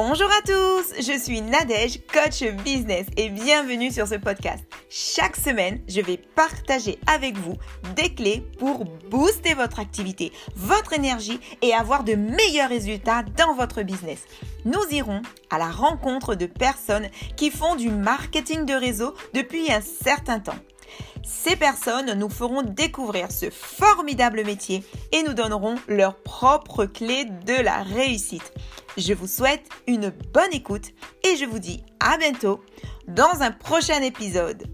Bonjour à tous, je suis Nadège, coach business et bienvenue sur ce podcast. Chaque semaine, je vais partager avec vous des clés pour booster votre activité, votre énergie et avoir de meilleurs résultats dans votre business. Nous irons à la rencontre de personnes qui font du marketing de réseau depuis un certain temps. Ces personnes nous feront découvrir ce formidable métier et nous donneront leurs propres clés de la réussite. Je vous souhaite une bonne écoute et je vous dis à bientôt dans un prochain épisode.